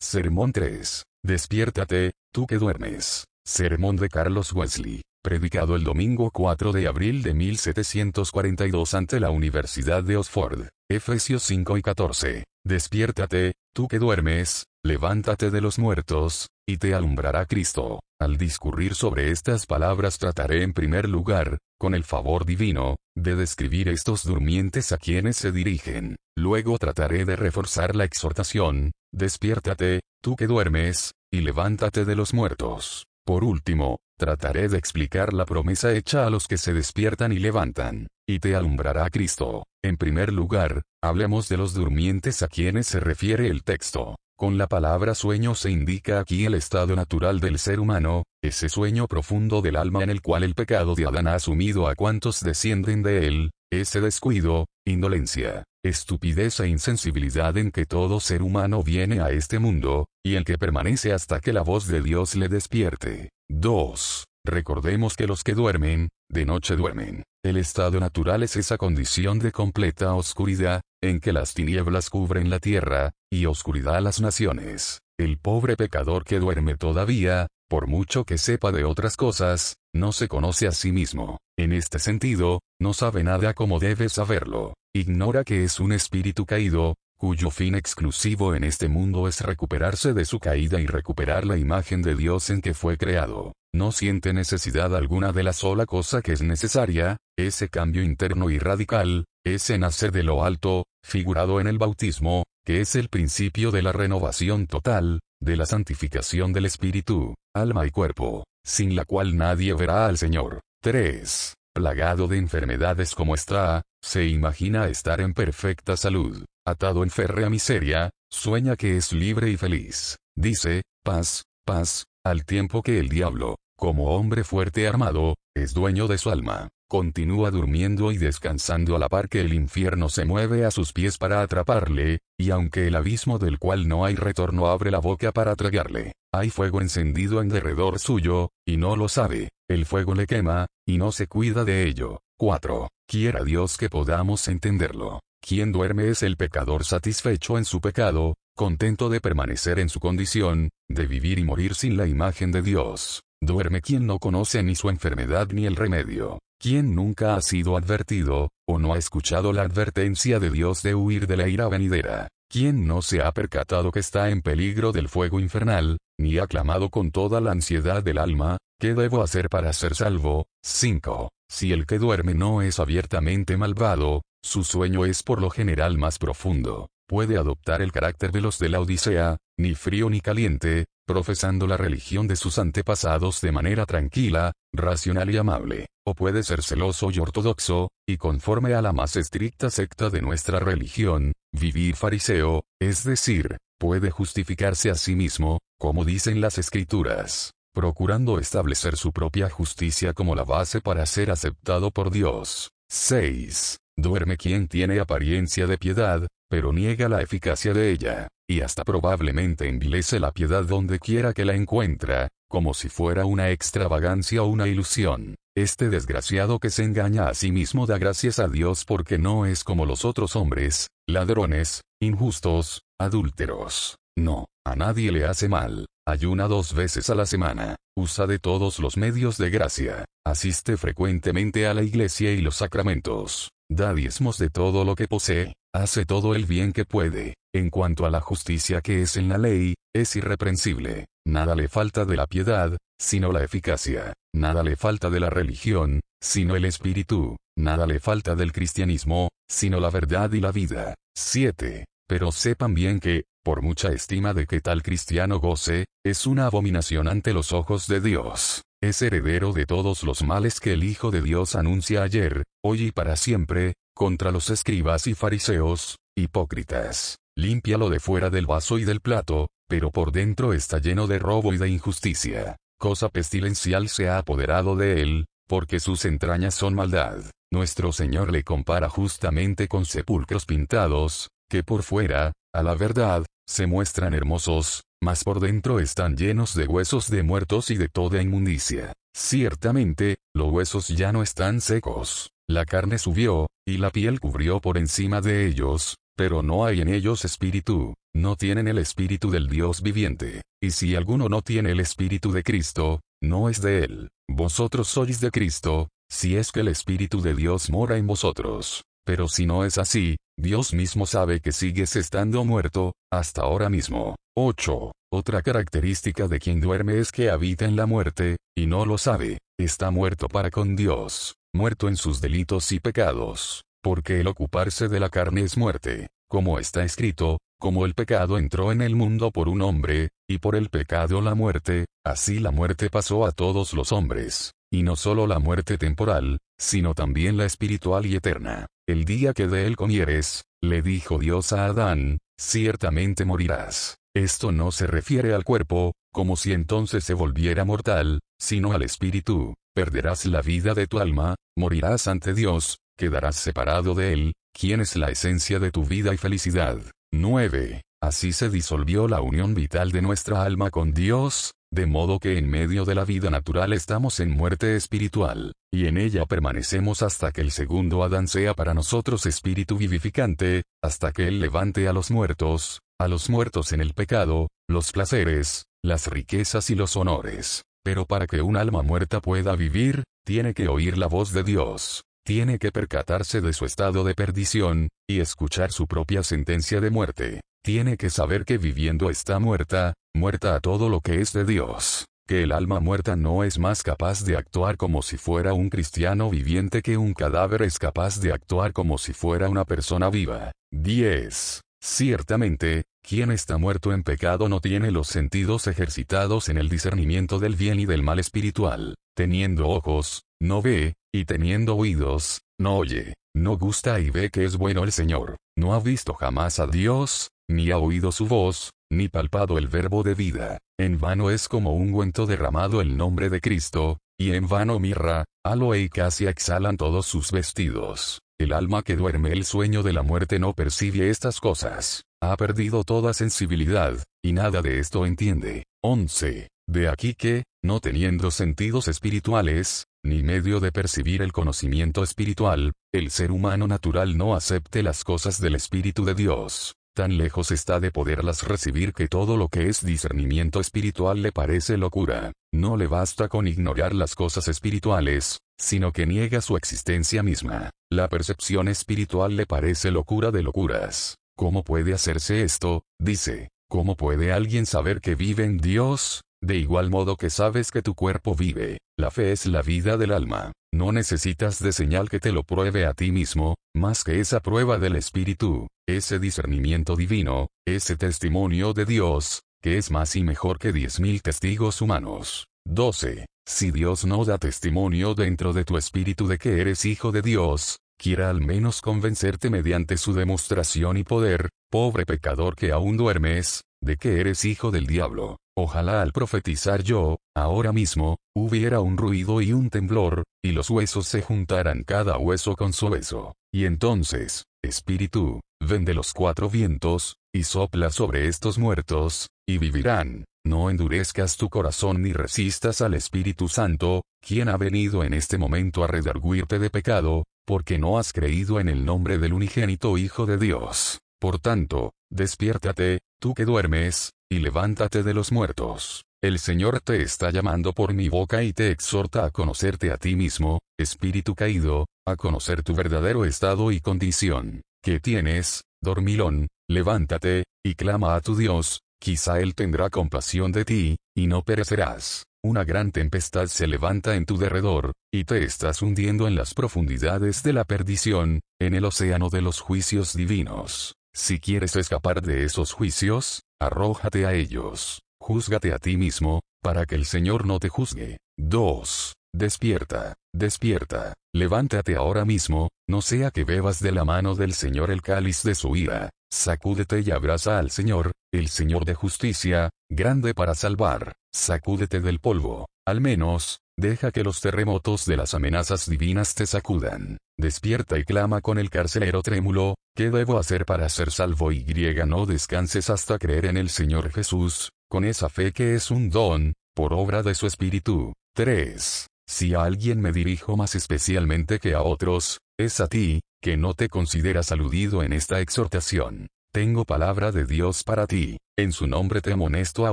Sermón 3. Despiértate, tú que duermes. Sermón de Carlos Wesley. Predicado el domingo 4 de abril de 1742 ante la Universidad de Oxford. Efesios 5 y 14. Despiértate, tú que duermes, levántate de los muertos, y te alumbrará Cristo. Al discurrir sobre estas palabras trataré en primer lugar, con el favor divino, de describir estos durmientes a quienes se dirigen. Luego trataré de reforzar la exhortación, despiértate, tú que duermes, y levántate de los muertos. Por último, trataré de explicar la promesa hecha a los que se despiertan y levantan, y te alumbrará Cristo. En primer lugar, hablemos de los durmientes a quienes se refiere el texto. Con la palabra sueño se indica aquí el estado natural del ser humano, ese sueño profundo del alma en el cual el pecado de Adán ha asumido a cuantos descienden de él, ese descuido, indolencia, estupidez e insensibilidad en que todo ser humano viene a este mundo, y en que permanece hasta que la voz de Dios le despierte. 2. Recordemos que los que duermen, de noche duermen. El estado natural es esa condición de completa oscuridad, en que las tinieblas cubren la tierra, y oscuridad las naciones. El pobre pecador que duerme todavía, por mucho que sepa de otras cosas, no se conoce a sí mismo. En este sentido, no sabe nada como debe saberlo. Ignora que es un espíritu caído, cuyo fin exclusivo en este mundo es recuperarse de su caída y recuperar la imagen de Dios en que fue creado. No siente necesidad alguna de la sola cosa que es necesaria, ese cambio interno y radical, ese nacer de lo alto, figurado en el bautismo, que es el principio de la renovación total, de la santificación del espíritu, alma y cuerpo, sin la cual nadie verá al Señor. 3. Plagado de enfermedades como está, se imagina estar en perfecta salud, atado en férrea miseria, sueña que es libre y feliz. Dice, paz, paz, al tiempo que el diablo, como hombre fuerte armado, es dueño de su alma. Continúa durmiendo y descansando a la par que el infierno se mueve a sus pies para atraparle, y aunque el abismo del cual no hay retorno abre la boca para tragarle, hay fuego encendido en derredor suyo, y no lo sabe, el fuego le quema, y no se cuida de ello. 4. Quiera Dios que podamos entenderlo. Quien duerme es el pecador satisfecho en su pecado, contento de permanecer en su condición, de vivir y morir sin la imagen de Dios. Duerme quien no conoce ni su enfermedad ni el remedio, quien nunca ha sido advertido, o no ha escuchado la advertencia de Dios de huir de la ira venidera, quien no se ha percatado que está en peligro del fuego infernal, ni ha clamado con toda la ansiedad del alma, ¿qué debo hacer para ser salvo? 5. Si el que duerme no es abiertamente malvado, su sueño es por lo general más profundo. Puede adoptar el carácter de los de la Odisea, ni frío ni caliente, profesando la religión de sus antepasados de manera tranquila, racional y amable, o puede ser celoso y ortodoxo, y conforme a la más estricta secta de nuestra religión, vivir fariseo, es decir, puede justificarse a sí mismo, como dicen las escrituras, procurando establecer su propia justicia como la base para ser aceptado por Dios. 6. Duerme quien tiene apariencia de piedad, pero niega la eficacia de ella, y hasta probablemente envilece la piedad donde quiera que la encuentra, como si fuera una extravagancia o una ilusión. Este desgraciado que se engaña a sí mismo da gracias a Dios porque no es como los otros hombres, ladrones, injustos, adúlteros. No, a nadie le hace mal. Ayuna dos veces a la semana, usa de todos los medios de gracia, asiste frecuentemente a la iglesia y los sacramentos, da diezmos de todo lo que posee, hace todo el bien que puede. En cuanto a la justicia que es en la ley, es irreprensible. Nada le falta de la piedad, sino la eficacia. Nada le falta de la religión, sino el espíritu. Nada le falta del cristianismo, sino la verdad y la vida. 7. Pero sepan bien que, por mucha estima de que tal cristiano goce, es una abominación ante los ojos de Dios. Es heredero de todos los males que el Hijo de Dios anuncia ayer, hoy y para siempre, contra los escribas y fariseos, hipócritas. Límpialo de fuera del vaso y del plato, pero por dentro está lleno de robo y de injusticia. Cosa pestilencial se ha apoderado de él, porque sus entrañas son maldad. Nuestro Señor le compara justamente con sepulcros pintados, que por fuera, a la verdad, se muestran hermosos, mas por dentro están llenos de huesos de muertos y de toda inmundicia. Ciertamente, los huesos ya no están secos, la carne subió, y la piel cubrió por encima de ellos, pero no hay en ellos espíritu. no tienen el espíritu del Dios viviente. Y si alguno no tiene el espíritu de Cristo, no es de él. Vosotros sois de Cristo, si es que el espíritu de Dios mora en vosotros. Pero si no es así, Dios mismo sabe que sigues estando muerto, hasta ahora mismo. 8. Otra característica de quien duerme es que habita en la muerte, y no lo sabe, está muerto para con Dios, muerto en sus delitos y pecados, porque el ocuparse de la carne es muerte, como está escrito, como el pecado entró en el mundo por un hombre, y por el pecado la muerte, así la muerte pasó a todos los hombres, y no solo la muerte temporal, sino también la espiritual y eterna. El día que de él comieres, le dijo Dios a Adán, ciertamente morirás. Esto no se refiere al cuerpo, como si entonces se volviera mortal, sino al espíritu. Perderás la vida de tu alma, morirás ante Dios, quedarás separado de él, quien es la esencia de tu vida y felicidad. 9. Así se disolvió la unión vital de nuestra alma con Dios, de modo que en medio de la vida natural estamos en muerte espiritual, y en ella permanecemos hasta que el segundo Adán sea para nosotros espíritu vivificante, hasta que Él levante a los muertos, a los muertos en el pecado, los placeres, las riquezas y los honores. Pero para que un alma muerta pueda vivir, tiene que oír la voz de Dios, tiene que percatarse de su estado de perdición, y escuchar su propia sentencia de muerte. Tiene que saber que viviendo está muerta, muerta a todo lo que es de Dios, que el alma muerta no es más capaz de actuar como si fuera un cristiano viviente que un cadáver es capaz de actuar como si fuera una persona viva. 10. Ciertamente, quien está muerto en pecado no tiene los sentidos ejercitados en el discernimiento del bien y del mal espiritual. Teniendo ojos, no ve, y teniendo oídos, no oye, no gusta y ve que es bueno el Señor. No ha visto jamás a Dios, ni ha oído su voz, ni palpado el verbo de vida. En vano es como un ungüento derramado el nombre de Cristo, y en vano mirra, aloe y casi exhalan todos sus vestidos. El alma que duerme el sueño de la muerte no percibe estas cosas. Ha perdido toda sensibilidad, y nada de esto entiende. 11. De aquí que, no teniendo sentidos espirituales, ni medio de percibir el conocimiento espiritual, el ser humano natural no acepte las cosas del Espíritu de Dios, Tan lejos está de poderlas recibir que todo lo que es discernimiento espiritual le parece locura. No le basta con ignorar las cosas espirituales, sino que niega su existencia misma. La percepción espiritual le parece locura de locuras. ¿Cómo puede hacerse esto? Dice. ¿Cómo puede alguien saber que vive en Dios? De igual modo que sabes que tu cuerpo vive. La fe es la vida del alma. No necesitas de señal que te lo pruebe a ti mismo, más que esa prueba del Espíritu, ese discernimiento divino, ese testimonio de Dios, que es más y mejor que diez mil testigos humanos. 12. Si Dios no da testimonio dentro de tu espíritu de que eres hijo de Dios, quiera al menos convencerte mediante su demostración y poder, pobre pecador que aún duermes, de que eres hijo del diablo. Ojalá al profetizar yo, ahora mismo, hubiera un ruido y un temblor, y los huesos se juntaran cada hueso con su hueso. Y entonces, Espíritu, ven de los cuatro vientos, y sopla sobre estos muertos, y vivirán. No endurezcas tu corazón ni resistas al Espíritu Santo, quien ha venido en este momento a redarguirte de pecado, porque no has creído en el nombre del unigénito Hijo de Dios. Por tanto, despiértate, tú que duermes, y levántate de los muertos. El Señor te está llamando por mi boca y te exhorta a conocerte a ti mismo, espíritu caído, a conocer tu verdadero estado y condición. que tienes, dormilón? Levántate, y clama a tu Dios, quizá Él tendrá compasión de ti, y no perecerás. Una gran tempestad se levanta en tu derredor, y te estás hundiendo en las profundidades de la perdición, en el océano de los juicios divinos. Si quieres escapar de esos juicios, arrójate a ellos. Júzgate a ti mismo, para que el Señor no te juzgue. 2. Despierta, despierta, levántate ahora mismo, no sea que bebas de la mano del Señor el cáliz de su ira. Sacúdete y abraza al Señor, el Señor de justicia, grande para salvar. Sacúdete del polvo, al menos, Deja que los terremotos de las amenazas divinas te sacudan. Despierta y clama con el carcelero trémulo, ¿qué debo hacer para ser salvo? Y no descanses hasta creer en el Señor Jesús, con esa fe que es un don, por obra de su Espíritu. 3. Si a alguien me dirijo más especialmente que a otros, es a ti, que no te consideras aludido en esta exhortación. tengo palabra de Dios para ti. En su nombre te amonesto a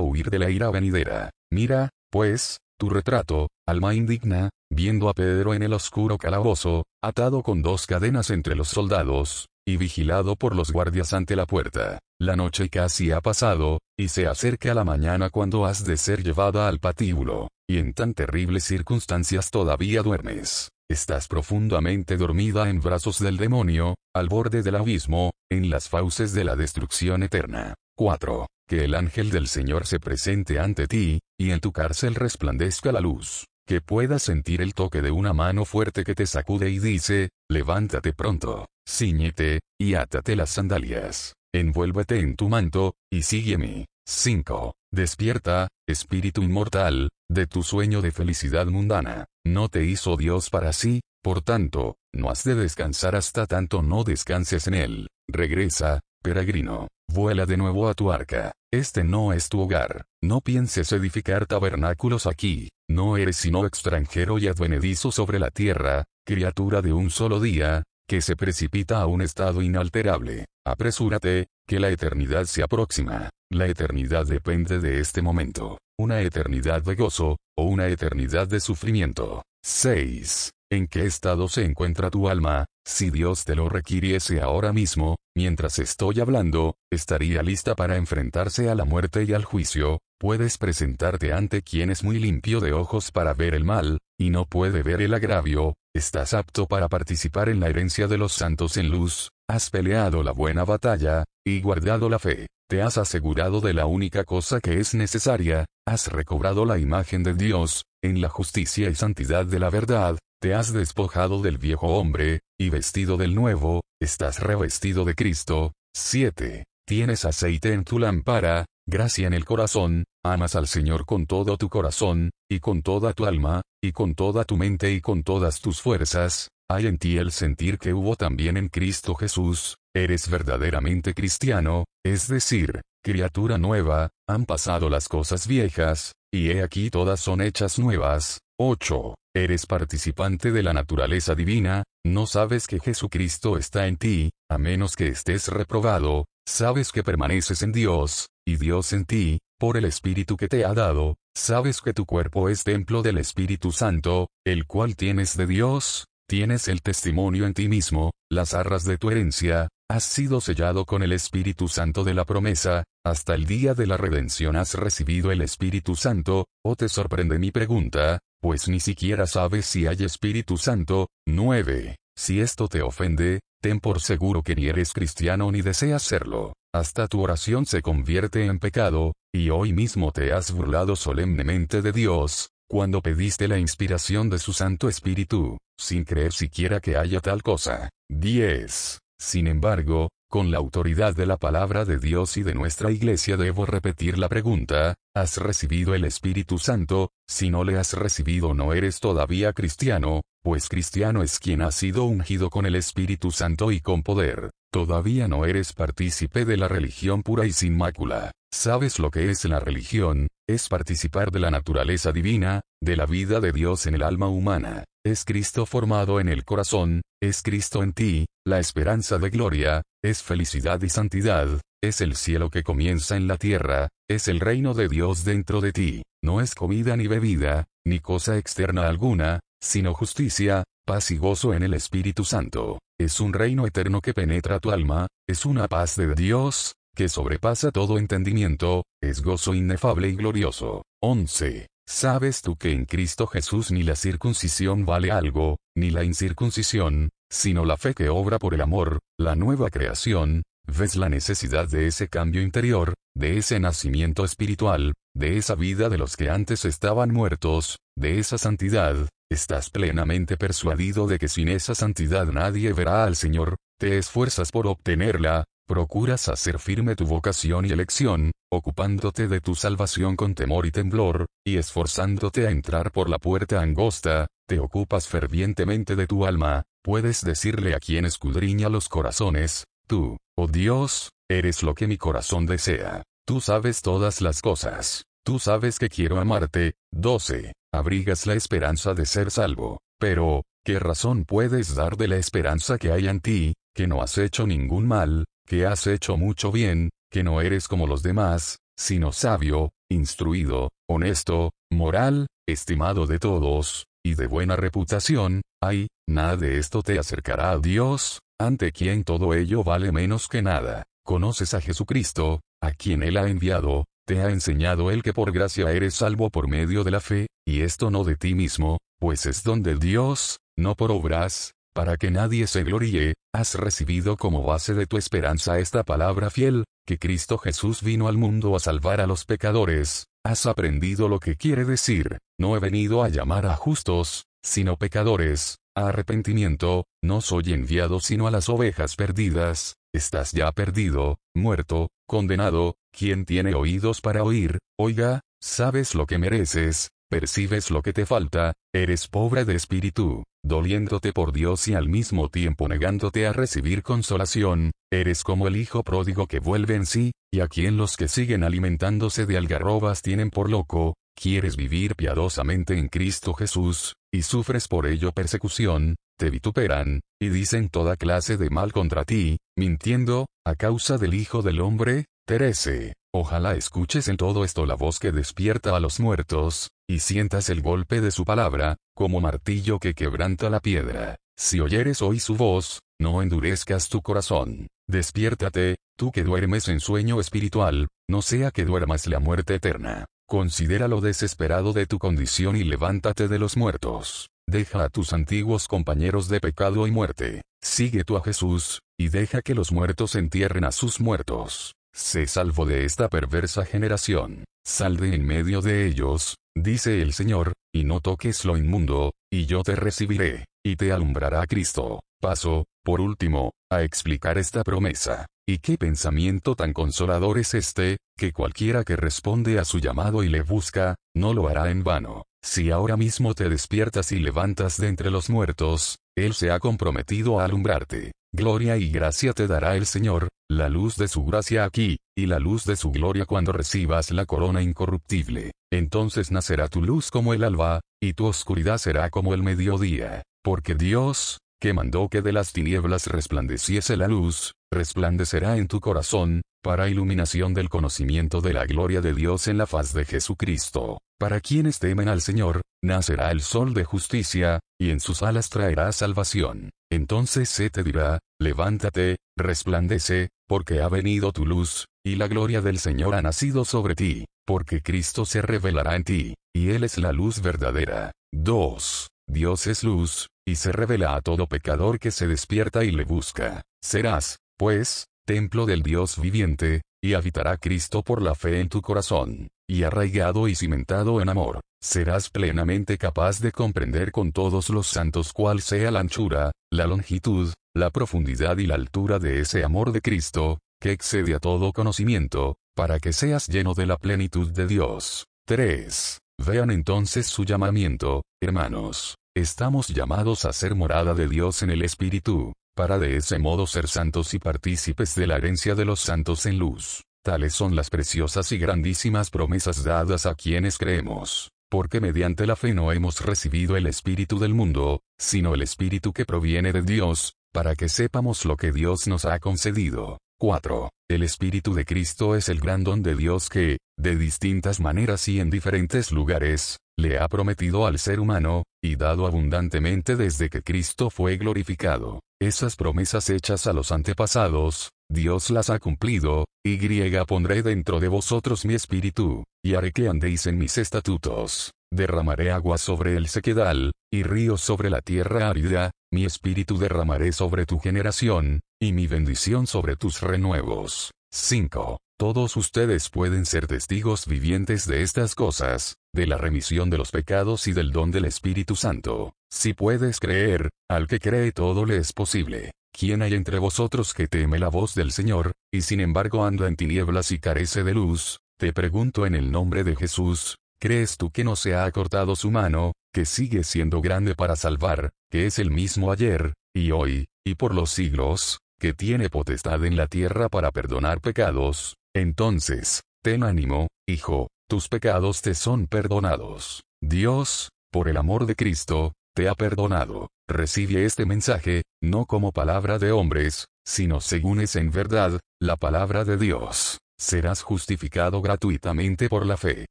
huir de la ira venidera. Mira, pues, tu retrato, alma indigna, viendo a Pedro en el oscuro calabozo, atado con dos cadenas entre los soldados, y vigilado por los guardias ante la puerta. La noche casi ha pasado, y se acerca la mañana cuando has de ser llevada al patíbulo, y en tan terribles circunstancias todavía duermes. Estás profundamente dormida en brazos del demonio, al borde del abismo, en las fauces de la destrucción eterna. 4. Que el ángel del Señor se presente ante ti, y en tu cárcel resplandezca la luz. Que puedas sentir el toque de una mano fuerte que te sacude y dice, levántate pronto, ciñete, y átate las sandalias. Envuélvete en tu manto, y sígueme. 5. Despierta, espíritu inmortal, de tu sueño de felicidad mundana. No te hizo Dios para sí, por tanto, no has de descansar hasta tanto no descanses en él. Regresa, peregrino. Vuela de nuevo a tu arca. Este no es tu hogar. No pienses edificar tabernáculos aquí. No eres sino extranjero y advenedizo sobre la tierra, criatura de un solo día, que se precipita a un estado inalterable. Apresúrate, que la eternidad se aproxima. La eternidad depende de este momento. Una eternidad de gozo, o una eternidad de sufrimiento. 6. ¿En qué estado se encuentra tu alma? Si Dios te lo requiriese ahora mismo, mientras estoy hablando, estaría lista para enfrentarse a la muerte y al juicio, puedes presentarte ante quien es muy limpio de ojos para ver el mal, y no puede ver el agravio, estás apto para participar en la herencia de los santos en luz, has peleado la buena batalla, y guardado la fe, te has asegurado de la única cosa que es necesaria, has recobrado la imagen de Dios, en la justicia y santidad de la verdad, te has despojado del viejo hombre, y vestido del nuevo, estás revestido de Cristo. 7. Tienes aceite en tu lámpara, gracia en el corazón, amas al Señor con todo tu corazón, y con toda tu alma, y con toda tu mente y con todas tus fuerzas, hay en ti el sentir que hubo también en Cristo Jesús, eres verdaderamente cristiano, es decir, criatura nueva, han pasado las cosas viejas, y he aquí todas son hechas nuevas. 8. Eres participante de la naturaleza divina, no sabes que Jesucristo está en ti, a menos que estés reprobado, sabes que permaneces en Dios, y Dios en ti, por el Espíritu que te ha dado, sabes que tu cuerpo es templo del Espíritu Santo, el cual tienes de Dios, tienes el testimonio en ti mismo, las arras de tu herencia, has sido sellado con el Espíritu Santo de la promesa, hasta el día de la redención has recibido el Espíritu Santo, o te sorprende mi pregunta, pues ni siquiera sabes si hay Espíritu Santo. 9. Si esto te ofende, ten por seguro que ni eres cristiano ni deseas serlo. Hasta tu oración se convierte en pecado, y hoy mismo te has burlado solemnemente de Dios, cuando pediste la inspiración de su Santo Espíritu, sin creer siquiera que haya tal cosa. 10. Sin embargo, con la autoridad de la palabra de Dios y de nuestra iglesia debo repetir la pregunta, ¿has recibido el Espíritu Santo? Si no le has recibido no eres todavía cristiano, pues cristiano es quien ha sido ungido con el Espíritu Santo y con poder. Todavía no eres partícipe de la religión pura y sin mácula. ¿Sabes lo que es la religión? Es participar de la naturaleza divina, de la vida de Dios en el alma humana. Es Cristo formado en el corazón, es Cristo en ti, la esperanza de gloria, es felicidad y santidad, es el cielo que comienza en la tierra, es el reino de Dios dentro de ti, no es comida ni bebida, ni cosa externa alguna, sino justicia, paz y gozo en el Espíritu Santo. Es un reino eterno que penetra tu alma, es una paz de Dios, que sobrepasa todo entendimiento, es gozo inefable y glorioso. 11. ¿Sabes tú que en Cristo Jesús ni la circuncisión vale algo, ni la incircuncisión, sino la fe que obra por el amor, la nueva creación? ¿Ves la necesidad de ese cambio interior, de ese nacimiento espiritual, de esa vida de los que antes estaban muertos, de esa santidad? ¿Estás plenamente persuadido de que sin esa santidad nadie verá al Señor? ¿Te esfuerzas por obtenerla? Procuras hacer firme tu vocación y elección, ocupándote de tu salvación con temor y temblor, y esforzándote a entrar por la puerta angosta, te ocupas fervientemente de tu alma, puedes decirle a quien escudriña los corazones, tú, oh Dios, eres lo que mi corazón desea. Tú sabes todas las cosas. Tú sabes que quiero amarte. 12. Abrigas la esperanza de ser salvo. Pero, ¿qué razón puedes dar de la esperanza que hay en ti, que no has hecho ningún mal, que has hecho mucho bien, que no eres como los demás, sino sabio, instruido, honesto, moral, estimado de todos, y de buena reputación, ay, nada de esto te acercará a Dios, ante quien todo ello vale menos que nada. Conoces a Jesucristo, a quien Él ha enviado, te ha enseñado Él que por gracia eres salvo por medio de la fe, y esto no de ti mismo, pues es don de Dios, no por obras, para que nadie se gloríe, has recibido como base de tu esperanza esta palabra fiel, que Cristo Jesús vino al mundo a salvar a los pecadores, has aprendido lo que quiere decir, no he venido a llamar a justos, sino pecadores, a arrepentimiento, no soy enviado sino a las ovejas perdidas, estás ya perdido, muerto, condenado, quien tiene oídos para oír, oiga, sabes lo que mereces, percibes lo que te falta, eres pobre de espíritu, doliéndote por Dios y al mismo tiempo negándote a recibir consolación, eres como el hijo pródigo que vuelve en sí, y a quien los que siguen alimentándose de algarrobas tienen por loco, quieres vivir piadosamente en Cristo Jesús, y sufres por ello persecución, te vituperan, y dicen toda clase de mal contra ti, mintiendo, a causa del Hijo del Hombre, Terese. Ojalá escuches en todo esto la voz que despierta a los muertos, y sientas el golpe de su palabra, como martillo que quebranta la piedra. Si oyeres hoy su voz, no endurezcas tu corazón. Despiértate, tú que duermes en sueño espiritual, no sea que duermas la muerte eterna. Considera lo desesperado de tu condición y levántate de los muertos. Deja a tus antiguos compañeros de pecado y muerte. Sigue tú a Jesús, y deja que los muertos entierren a sus muertos. Sé salvo de esta perversa generación. Sal de en medio de ellos, dice el Señor, y no toques lo inmundo, y yo te recibiré, y te alumbrará Cristo. Paso, por último, a explicar esta promesa. Y qué pensamiento tan consolador es este, que cualquiera que responde a su llamado y le busca, no lo hará en vano. Si ahora mismo te despiertas y levantas de entre los muertos, Él se ha comprometido a alumbrarte. Gloria y gracia te dará el Señor, la luz de su gracia aquí, y la luz de su gloria cuando recibas la corona incorruptible. Entonces nacerá tu luz como el alba, y tu oscuridad será como el mediodía. Porque Dios, que mandó que de las tinieblas resplandeciese la luz, resplandecerá en tu corazón, para iluminación del conocimiento de la gloria de Dios en la faz de Jesucristo. Para quienes temen al Señor, nacerá el sol de justicia, y en sus alas traerá salvación. Entonces se te dirá, levántate, resplandece, porque ha venido tu luz, y la gloria del Señor ha nacido sobre ti, porque Cristo se revelará en ti, y Él es la luz verdadera. 2. Dios es luz, y se revela a todo pecador que se despierta y le busca. Serás, pues, templo del Dios viviente, y habitará Cristo por la fe en tu corazón, y arraigado y cimentado en amor, serás plenamente capaz de comprender con todos los santos cuál sea la anchura, la longitud, la profundidad y la altura de ese amor de Cristo, que excede a todo conocimiento, para que seas lleno de la plenitud de Dios. 3. Vean entonces su llamamiento, hermanos. Estamos llamados a ser morada de Dios en el Espíritu, para de ese modo ser santos y partícipes de la herencia de los santos en luz. Tales son las preciosas y grandísimas promesas dadas a quienes creemos, porque mediante la fe no hemos recibido el Espíritu del mundo, sino el Espíritu que proviene de Dios, para que sepamos lo que Dios nos ha concedido. 4. El Espíritu de Cristo es el gran don de Dios que, de distintas maneras y en diferentes lugares, le ha prometido al ser humano, y dado abundantemente desde que Cristo fue glorificado. Esas promesas hechas a los antepasados, Dios las ha cumplido, y griega pondré dentro de vosotros mi espíritu, y haré que andéis en mis estatutos. Derramaré agua sobre el sequedal, y ríos sobre la tierra árida, mi espíritu derramaré sobre tu generación, y mi bendición sobre tus renuevos. 5. Todos ustedes pueden ser testigos vivientes de estas cosas, de la remisión de los pecados y del don del Espíritu Santo. Si puedes creer, al que cree todo le es posible. ¿Quién hay entre vosotros que teme la voz del Señor, y sin embargo anda en tinieblas y carece de luz? Te pregunto en el nombre de Jesús, ¿crees tú que no se ha acortado su mano, que sigue siendo grande para salvar, que es el mismo ayer, y hoy, y por los siglos, que tiene potestad en la tierra para perdonar pecados? Entonces, ten ánimo, hijo, tus pecados te son perdonados. Dios, por el amor de Cristo, te ha perdonado. Recibe este mensaje, no como palabra de hombres, sino según es en verdad, la palabra de Dios. Serás justificado gratuitamente por la fe,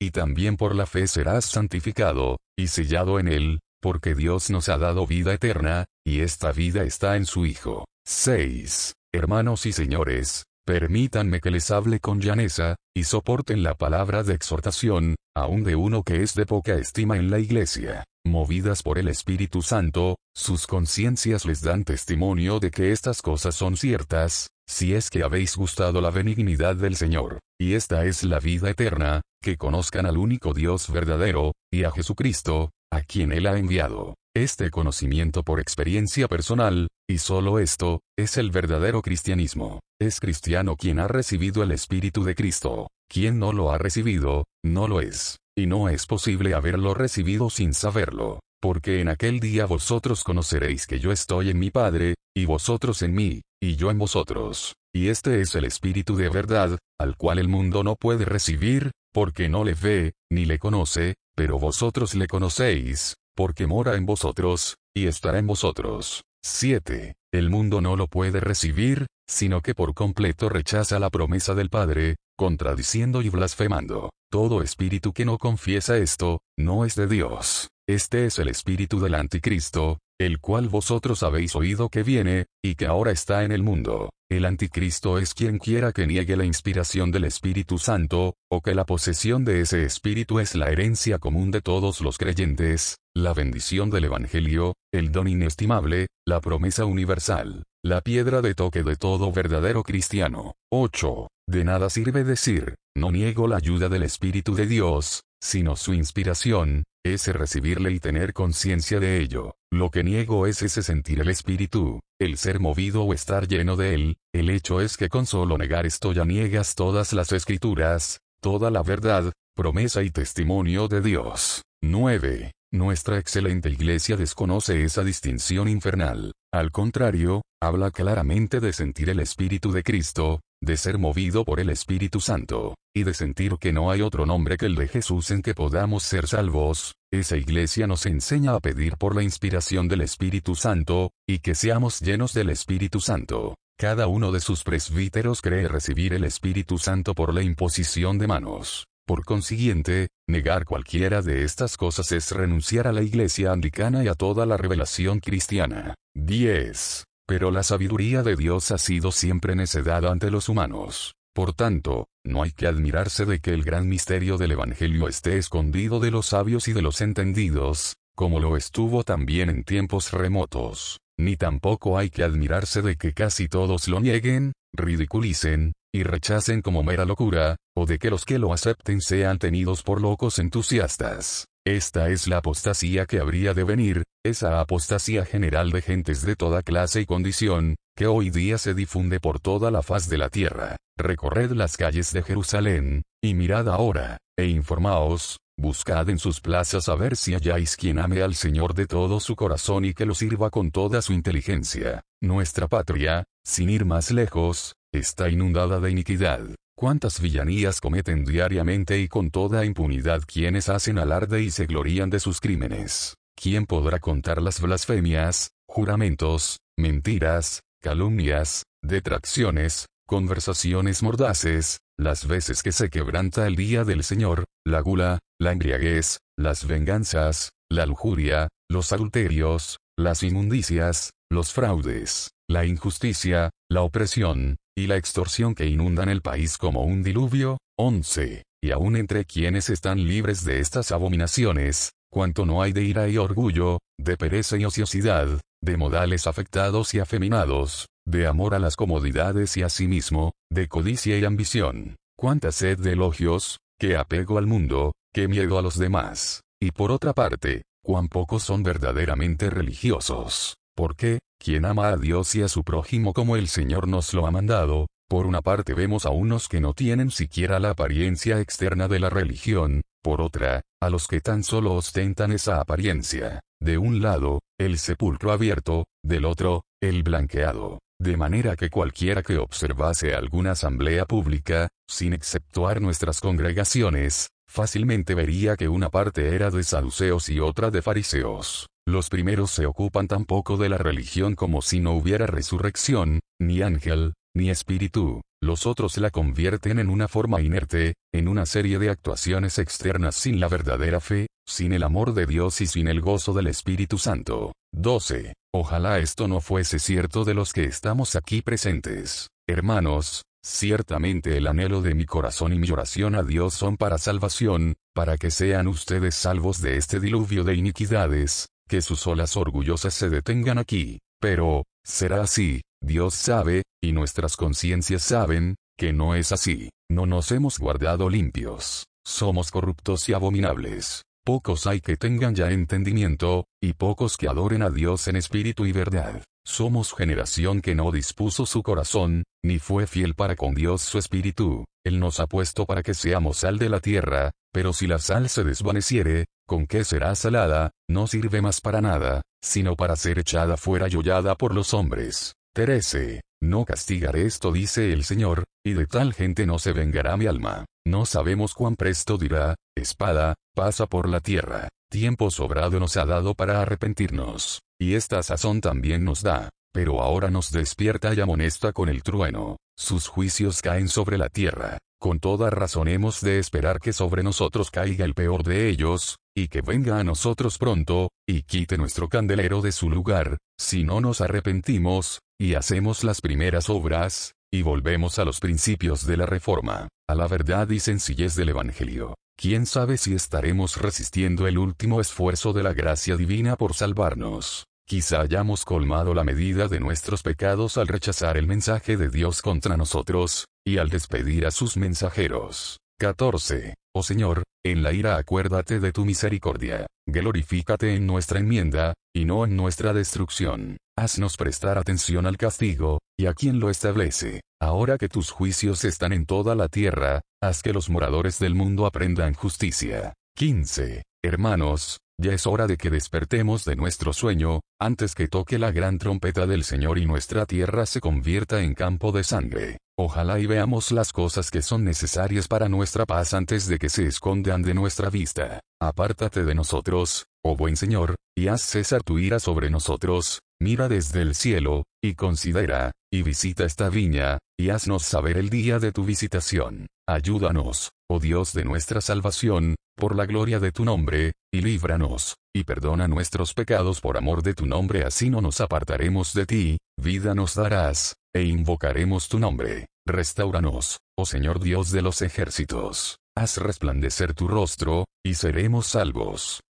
y también por la fe serás santificado, y sellado en él, porque Dios nos ha dado vida eterna, y esta vida está en su Hijo. 6. Hermanos y señores, permítanme que les hable con llaneza, y soporten la palabra de exhortación, aun de uno que es de poca estima en la iglesia. Movidas por el Espíritu Santo, sus conciencias les dan testimonio de que estas cosas son ciertas, si es que habéis gustado la benignidad del Señor, y esta es la vida eterna, que conozcan al único Dios verdadero, y a Jesucristo, a quien Él ha enviado. Este conocimiento por experiencia personal, y solo esto, es el verdadero cristianismo. Es cristiano quien ha recibido el Espíritu de Cristo. Quien no lo ha recibido, no lo es. Y no es posible haberlo recibido sin saberlo. Porque en aquel día vosotros conoceréis que yo estoy en mi Padre, y vosotros en mí, y yo en vosotros. Y este es el Espíritu de verdad, al cual el mundo no puede recibir, porque no le ve, ni le conoce, pero vosotros le conocéis, porque mora en vosotros, y estará en vosotros. 7. El mundo no lo puede recibir, sino que por completo rechaza la promesa del Padre, contradiciendo y blasfemando. Todo espíritu que no confiesa esto, no es de Dios. Este es el espíritu del anticristo, el cual vosotros habéis oído que viene, y que ahora está en el mundo. El anticristo es quien quiera que niegue la inspiración del Espíritu Santo, o que la posesión de ese espíritu es la herencia común de todos los creyentes, la bendición del Evangelio, el don inestimable, la promesa universal, la piedra de toque de todo verdadero cristiano. 8. De nada sirve decir, no niego la ayuda del Espíritu de Dios, sino su inspiración, ese recibirle y tener conciencia de ello. Lo que niego es ese sentir el espíritu, el ser movido o estar lleno de él, el hecho es que con solo negar esto ya niegas todas las escrituras, toda la verdad, promesa y testimonio de Dios. 9. Nuestra excelente iglesia desconoce esa distinción infernal. Al contrario, habla claramente de sentir el Espíritu de Cristo, de ser movido por el Espíritu Santo, y de sentir que no hay otro nombre que el de Jesús en que podamos ser salvos, esa iglesia nos enseña a pedir por la inspiración del Espíritu Santo, y que seamos llenos del Espíritu Santo. Cada uno de sus presbíteros cree recibir el Espíritu Santo por la imposición de manos. Por consiguiente, negar cualquiera de estas cosas es renunciar a la iglesia anglicana y a toda la revelación cristiana. 10. Pero la sabiduría de Dios ha sido siempre necedad ante los humanos. Por tanto, no hay que admirarse de que el gran misterio del Evangelio esté escondido de los sabios y de los entendidos, como lo estuvo también en tiempos remotos. Ni tampoco hay que admirarse de que casi todos lo nieguen, ridiculicen, y rechacen como mera locura, o de que los que lo acepten sean tenidos por locos entusiastas. Esta es la apostasía que habría de venir, esa apostasía general de gentes de toda clase y condición, que hoy día se difunde por toda la faz de la tierra. Recorred las calles de Jerusalén, y mirad ahora, e informaos, buscad en sus plazas a ver si halláis quien ame al Señor de todo su corazón y que lo sirva con toda su inteligencia. Nuestra patria, sin ir más lejos, está inundada de iniquidad. Cuántas villanías cometen diariamente y con toda impunidad quienes hacen alarde y se glorían de sus crímenes. ¿Quién podrá contar las blasfemias, juramentos, mentiras, calumnias, detracciones, conversaciones mordaces, las veces que se quebranta el día del Señor, la gula, la embriaguez, las venganzas, la lujuria, los adulterios, las inmundicias, los fraudes, la injusticia, la opresión, y la extorsión que inundan el país como un diluvio. 11. Y aún entre quienes están libres de estas abominaciones, cuanto no hay de ira y orgullo, de pereza y ociosidad, de modales afectados y afeminados, de amor a las comodidades y a sí mismo, de codicia y ambición. Cuánta sed de elogios, qué apego al mundo, qué miedo a los demás. Y por otra parte, cuán pocos son verdaderamente religiosos. Porque, quien ama a Dios y a su prójimo como el Señor nos lo ha mandado, por una parte vemos a unos que no tienen siquiera la apariencia externa de la religión, por otra, a los que tan solo ostentan esa apariencia. De un lado, el sepulcro abierto, del otro, el blanqueado. De manera que cualquiera que observase alguna asamblea pública, sin exceptuar nuestras congregaciones, fácilmente vería que una parte era de saduceos y otra de fariseos. Los primeros se ocupan tan poco de la religión como si no hubiera resurrección, ni ángel, ni espíritu. Los otros la convierten en una forma inerte, en una serie de actuaciones externas sin la verdadera fe, sin el amor de Dios y sin el gozo del Espíritu Santo. 12. Ojalá esto no fuese cierto de los que estamos aquí presentes. Hermanos, Ciertamente el anhelo de mi corazón y mi oración a Dios son para salvación, para que sean ustedes salvos de este diluvio de iniquidades, que sus olas orgullosas se detengan aquí. Pero, será así, Dios sabe, y nuestras conciencias saben, que no es así. No nos hemos guardado limpios. Somos corruptos y abominables. Pocos hay que tengan ya entendimiento, y pocos que adoren a Dios en espíritu y verdad. Somos generación que no dispuso su corazón, ni fue fiel para con Dios su espíritu. Él nos ha puesto para que seamos sal de la tierra, pero si la sal se desvaneciere, ¿con qué será salada? No sirve más para nada, sino para ser echada fuera y hollada por los hombres. Terese, no castigaré esto dice el Señor, y de tal gente no se vengará mi alma. No sabemos cuán presto dirá, espada, pasa por la tierra. Tiempo sobrado nos ha dado para arrepentirnos. Y esta sazón también nos da, pero ahora nos despierta y amonesta con el trueno. Sus juicios caen sobre la tierra. Con toda razón hemos de esperar que sobre nosotros caiga el peor de ellos, y que venga a nosotros pronto, y quite nuestro candelero de su lugar, si no nos arrepentimos, y hacemos las primeras obras, y volvemos a los principios de la reforma, a la verdad y sencillez del Evangelio. ¿Quién sabe si estaremos resistiendo el último esfuerzo de la gracia divina por salvarnos? Quizá hayamos colmado la medida de nuestros pecados al rechazar el mensaje de Dios contra nosotros, y al despedir a sus mensajeros. 14. Oh Señor, en la ira acuérdate de tu misericordia. Glorifícate en nuestra enmienda, y no en nuestra destrucción. Haznos prestar atención al castigo, y a quien lo establece. Ahora que tus juicios están en toda la tierra, haz que los moradores del mundo aprendan justicia. 15. Hermanos, ya es hora de que despertemos de nuestro sueño, antes que toque la gran trompeta del Señor y nuestra tierra se convierta en campo de sangre. Ojalá y veamos las cosas que son necesarias para nuestra paz antes de que se escondan de nuestra vista. Apártate de nosotros, oh buen Señor, y haz cesar tu ira sobre nosotros, mira desde el cielo, y considera, y visita esta viña, y haznos saber el día de tu visitación. Ayúdanos, oh Dios de nuestra salvación, por la gloria de tu nombre, y líbranos, y perdona nuestros pecados por amor de tu nombre así no nos apartaremos de ti, vida nos darás, e invocaremos tu nombre. Restauranos, oh Señor Dios de los ejércitos, haz resplandecer tu rostro, y seremos salvos.